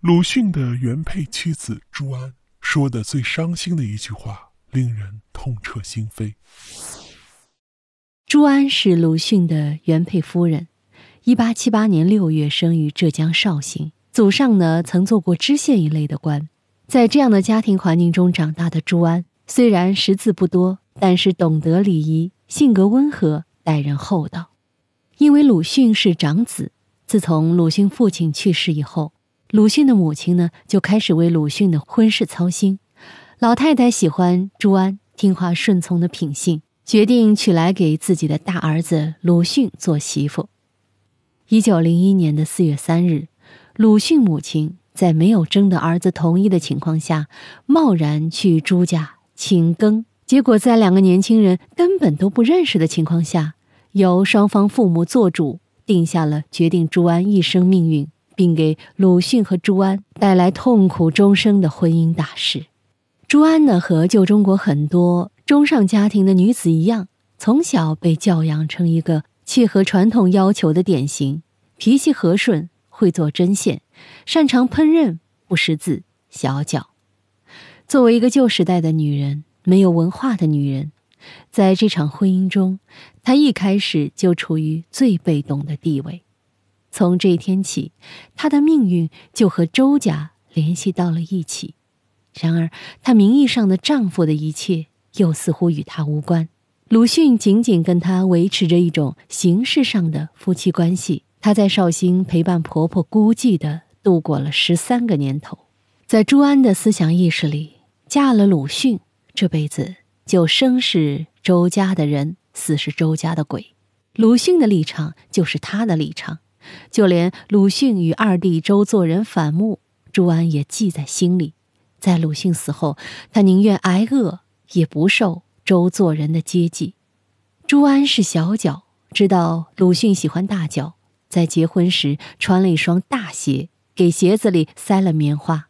鲁迅的原配妻子朱安说的最伤心的一句话，令人痛彻心扉。朱安是鲁迅的原配夫人，一八七八年六月生于浙江绍兴，祖上呢曾做过知县一类的官。在这样的家庭环境中长大的朱安，虽然识字不多，但是懂得礼仪，性格温和，待人厚道。因为鲁迅是长子，自从鲁迅父亲去世以后。鲁迅的母亲呢，就开始为鲁迅的婚事操心。老太太喜欢朱安听话顺从的品性，决定娶来给自己的大儿子鲁迅做媳妇。一九零一年的四月三日，鲁迅母亲在没有征得儿子同意的情况下，贸然去朱家请更。结果在两个年轻人根本都不认识的情况下，由双方父母做主，定下了决定朱安一生命运。并给鲁迅和朱安带来痛苦终生的婚姻大事。朱安呢，和旧中国很多中上家庭的女子一样，从小被教养成一个契合传统要求的典型，脾气和顺，会做针线，擅长烹饪，不识字，小脚。作为一个旧时代的女人，没有文化的女人，在这场婚姻中，她一开始就处于最被动的地位。从这一天起，她的命运就和周家联系到了一起。然而，她名义上的丈夫的一切又似乎与她无关。鲁迅仅仅跟她维持着一种形式上的夫妻关系。她在绍兴陪伴婆婆孤寂的度过了十三个年头。在朱安的思想意识里，嫁了鲁迅，这辈子就生是周家的人，死是周家的鬼。鲁迅的立场就是他的立场。就连鲁迅与二弟周作人反目，朱安也记在心里。在鲁迅死后，他宁愿挨饿，也不受周作人的接济。朱安是小脚，知道鲁迅喜欢大脚，在结婚时穿了一双大鞋，给鞋子里塞了棉花。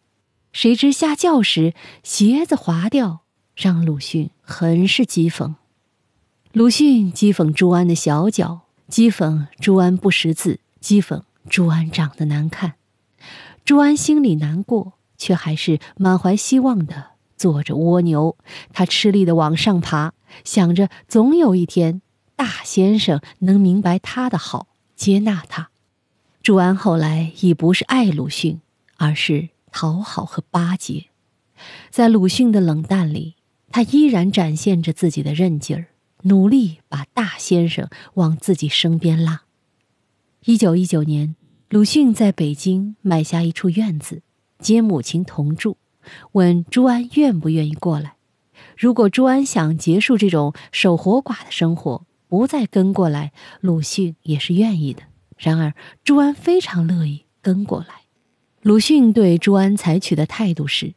谁知下轿时鞋子滑掉，让鲁迅很是讥讽。鲁迅讥讽朱安的小脚，讥讽朱安不识字。讥讽朱安长得难看，朱安心里难过，却还是满怀希望的坐着蜗牛。他吃力的往上爬，想着总有一天大先生能明白他的好，接纳他。朱安后来已不是爱鲁迅，而是讨好和巴结。在鲁迅的冷淡里，他依然展现着自己的韧劲儿，努力把大先生往自己身边拉。一九一九年，鲁迅在北京买下一处院子，接母亲同住，问朱安愿不愿意过来。如果朱安想结束这种守活寡的生活，不再跟过来，鲁迅也是愿意的。然而，朱安非常乐意跟过来。鲁迅对朱安采取的态度是，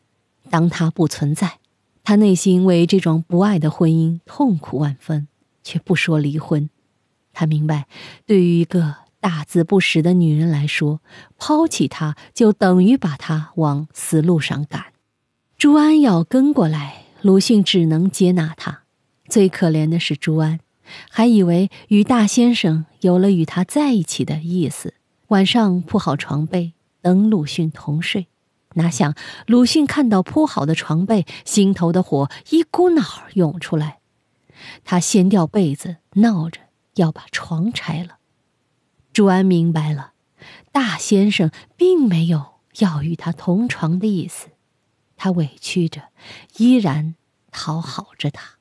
当他不存在，他内心为这桩不爱的婚姻痛苦万分，却不说离婚。他明白，对于一个。大字不识的女人来说，抛弃他就等于把他往死路上赶。朱安要跟过来，鲁迅只能接纳他。最可怜的是朱安，还以为与大先生有了与他在一起的意思，晚上铺好床被等鲁迅同睡。哪想鲁迅看到铺好的床被，心头的火一股脑儿涌出来，他掀掉被子，闹着要把床拆了。朱安明白了，大先生并没有要与他同床的意思，他委屈着，依然讨好着他。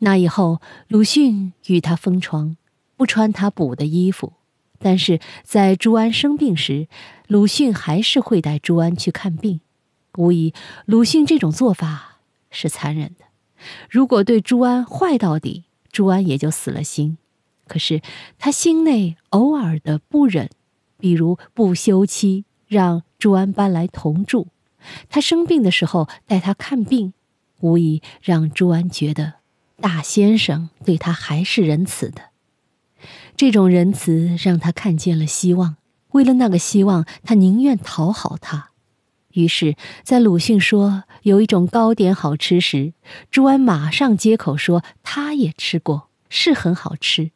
那以后，鲁迅与他分床，不穿他补的衣服，但是在朱安生病时，鲁迅还是会带朱安去看病。无疑，鲁迅这种做法是残忍的。如果对朱安坏到底，朱安也就死了心。可是他心内偶尔的不忍，比如不休妻，让朱安搬来同住；他生病的时候带他看病，无疑让朱安觉得大先生对他还是仁慈的。这种仁慈让他看见了希望。为了那个希望，他宁愿讨好他。于是，在鲁迅说有一种糕点好吃时，朱安马上接口说他也吃过，是很好吃。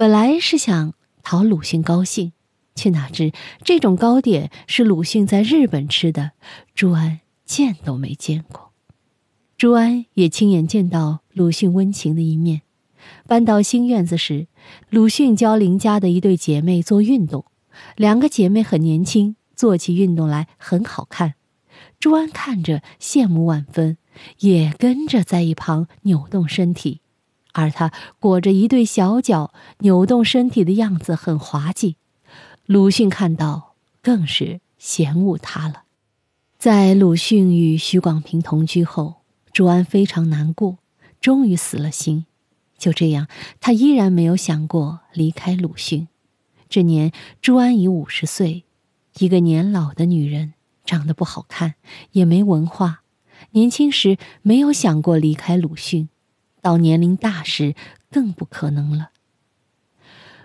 本来是想讨鲁迅高兴，却哪知这种糕点是鲁迅在日本吃的，朱安见都没见过。朱安也亲眼见到鲁迅温情的一面。搬到新院子时，鲁迅教邻家的一对姐妹做运动，两个姐妹很年轻，做起运动来很好看。朱安看着羡慕万分，也跟着在一旁扭动身体，而他裹着一对小脚，扭动身体的样子很滑稽。鲁迅看到，更是嫌恶他了。在鲁迅与许广平同居后，朱安非常难过，终于死了心。就这样，他依然没有想过离开鲁迅。这年，朱安已五十岁，一个年老的女人，长得不好看，也没文化。年轻时没有想过离开鲁迅，到年龄大时更不可能了。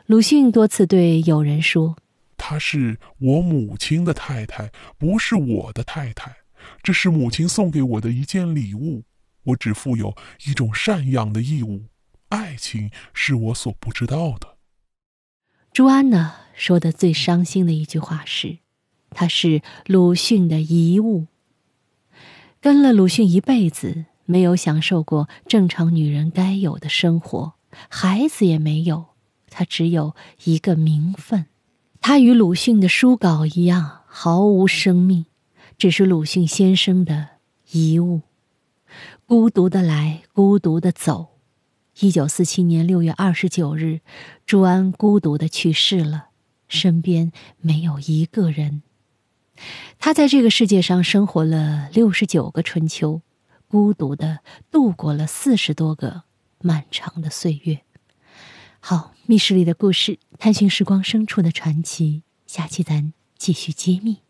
鲁迅多次对友人说。她是我母亲的太太，不是我的太太。这是母亲送给我的一件礼物，我只负有一种赡养的义务。爱情是我所不知道的。朱安呢，说的最伤心的一句话是：“她是鲁迅的遗物，跟了鲁迅一辈子，没有享受过正常女人该有的生活，孩子也没有，她只有一个名分。”他与鲁迅的书稿一样毫无生命，只是鲁迅先生的遗物，孤独的来，孤独的走。一九四七年六月二十九日，朱安孤独的去世了，身边没有一个人。他在这个世界上生活了六十九个春秋，孤独的度过了四十多个漫长的岁月。好，密室里的故事，探寻时光深处的传奇。下期咱继续揭秘。